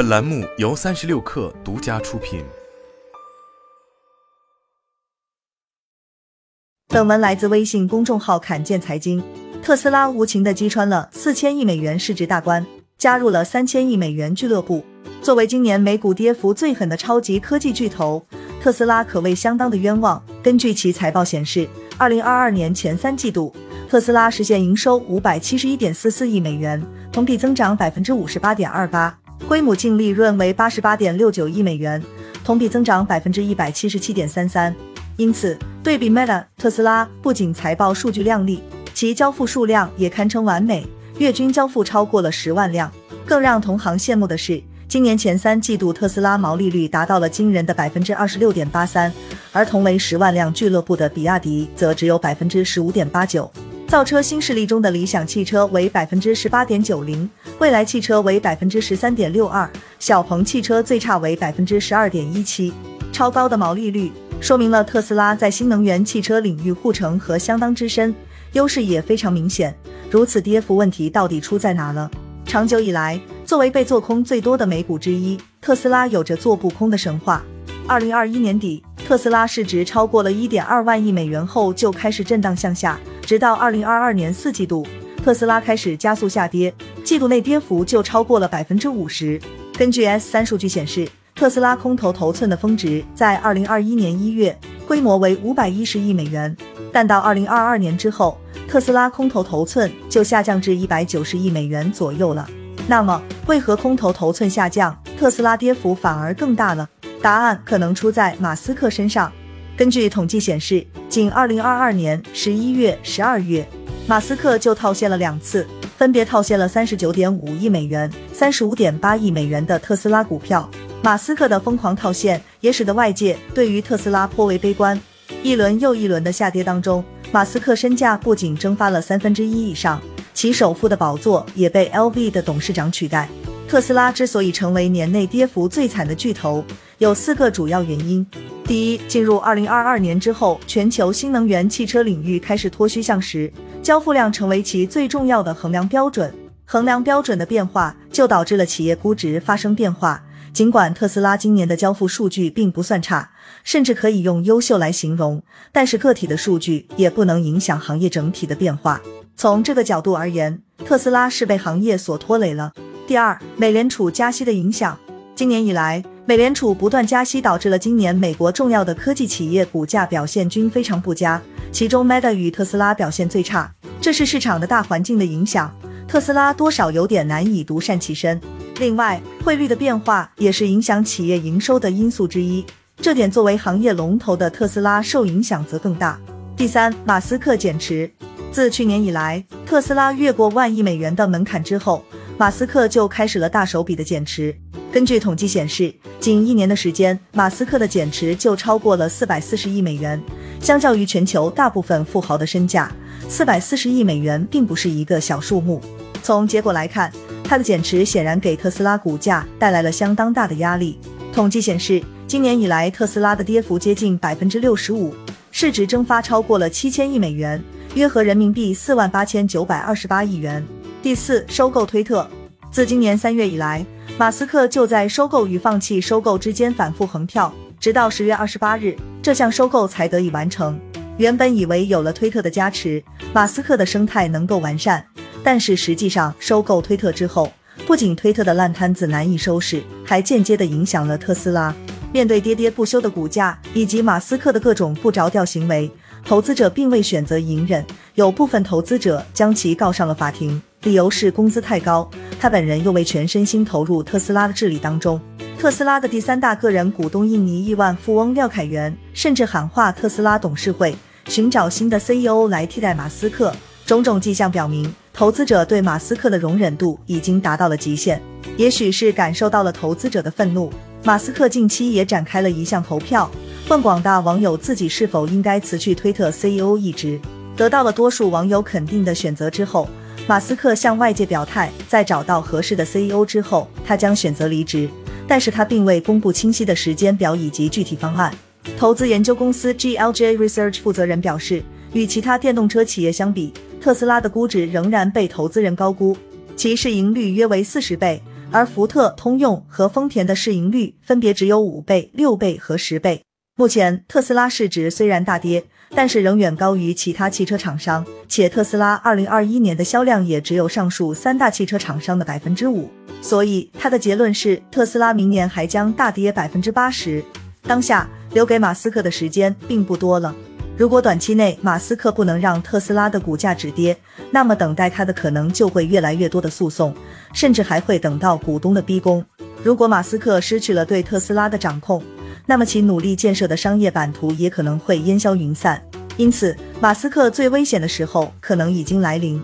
本栏目由三十六氪独家出品。本文来自微信公众号“侃见财经”。特斯拉无情地击穿了四千亿美元市值大关，加入了三千亿美元俱乐部。作为今年美股跌幅最狠的超级科技巨头，特斯拉可谓相当的冤枉。根据其财报显示，二零二二年前三季度，特斯拉实现营收五百七十一点四四亿美元，同比增长百分之五十八点二八，规模净利润为八十八点六九亿美元，同比增长百分之一百七十七点三三。因此，对比 Meta，特斯拉不仅财报数据靓丽，其交付数量也堪称完美，月均交付超过了十万辆。更让同行羡慕的是。今年前三季度，特斯拉毛利率达到了惊人的百分之二十六点八三，而同为十万辆俱乐部的比亚迪则只有百分之十五点八九。造车新势力中的理想汽车为百分之十八点九零，蔚来汽车为百分之十三点六二，小鹏汽车最差为百分之十二点一七。超高的毛利率说明了特斯拉在新能源汽车领域护城河相当之深，优势也非常明显。如此跌幅问题到底出在哪了？长久以来。作为被做空最多的美股之一，特斯拉有着做不空的神话。二零二一年底，特斯拉市值超过了一点二万亿美元后就开始震荡向下，直到二零二二年四季度，特斯拉开始加速下跌，季度内跌幅就超过了百分之五十。根据 S 三数据显示，特斯拉空头头寸的峰值在二零二一年一月，规模为五百一十亿美元，但到二零二二年之后，特斯拉空头头寸就下降至一百九十亿美元左右了。那么，为何空头头寸下降，特斯拉跌幅反而更大了？答案可能出在马斯克身上。根据统计显示，仅2022年11月、12月，马斯克就套现了两次，分别套现了39.5亿美元、35.8亿美元的特斯拉股票。马斯克的疯狂套现也使得外界对于特斯拉颇为悲观。一轮又一轮的下跌当中，马斯克身价不仅蒸发了三分之一以上。其首富的宝座也被 LV 的董事长取代。特斯拉之所以成为年内跌幅最惨的巨头，有四个主要原因。第一，进入二零二二年之后，全球新能源汽车领域开始脱虚向实，交付量成为其最重要的衡量标准。衡量标准的变化，就导致了企业估值发生变化。尽管特斯拉今年的交付数据并不算差，甚至可以用优秀来形容，但是个体的数据也不能影响行业整体的变化。从这个角度而言，特斯拉是被行业所拖累了。第二，美联储加息的影响。今年以来，美联储不断加息，导致了今年美国重要的科技企业股价表现均非常不佳，其中 Meta 与特斯拉表现最差。这是市场的大环境的影响，特斯拉多少有点难以独善其身。另外，汇率的变化也是影响企业营收的因素之一，这点作为行业龙头的特斯拉受影响则更大。第三，马斯克减持。自去年以来，特斯拉越过万亿美元的门槛之后，马斯克就开始了大手笔的减持。根据统计显示，仅一年的时间，马斯克的减持就超过了四百四十亿美元。相较于全球大部分富豪的身价，四百四十亿美元并不是一个小数目。从结果来看，他的减持显然给特斯拉股价带来了相当大的压力。统计显示，今年以来，特斯拉的跌幅接近百分之六十五，市值蒸发超过了七千亿美元。约合人民币四万八千九百二十八亿元。第四，收购推特。自今年三月以来，马斯克就在收购与放弃收购之间反复横跳，直到十月二十八日，这项收购才得以完成。原本以为有了推特的加持，马斯克的生态能够完善，但是实际上，收购推特之后，不仅推特的烂摊子难以收拾，还间接的影响了特斯拉。面对跌跌不休的股价以及马斯克的各种不着调行为。投资者并未选择隐忍，有部分投资者将其告上了法庭，理由是工资太高。他本人又未全身心投入特斯拉的治理当中。特斯拉的第三大个人股东印尼亿万富翁廖凯元甚至喊话特斯拉董事会寻找新的 CEO 来替代马斯克。种种迹象表明，投资者对马斯克的容忍度已经达到了极限。也许是感受到了投资者的愤怒，马斯克近期也展开了一项投票。问广大网友自己是否应该辞去推特 CEO 一职，得到了多数网友肯定的选择之后，马斯克向外界表态，在找到合适的 CEO 之后，他将选择离职，但是他并未公布清晰的时间表以及具体方案。投资研究公司 GLJ Research 负责人表示，与其他电动车企业相比，特斯拉的估值仍然被投资人高估，其市盈率约为四十倍，而福特、通用和丰田的市盈率分别只有五倍、六倍和十倍。目前特斯拉市值虽然大跌，但是仍远高于其他汽车厂商，且特斯拉二零二一年的销量也只有上述三大汽车厂商的百分之五。所以他的结论是，特斯拉明年还将大跌百分之八十。当下留给马斯克的时间并不多了。如果短期内马斯克不能让特斯拉的股价止跌，那么等待他的可能就会越来越多的诉讼，甚至还会等到股东的逼宫。如果马斯克失去了对特斯拉的掌控，那么其努力建设的商业版图也可能会烟消云散。因此，马斯克最危险的时候可能已经来临。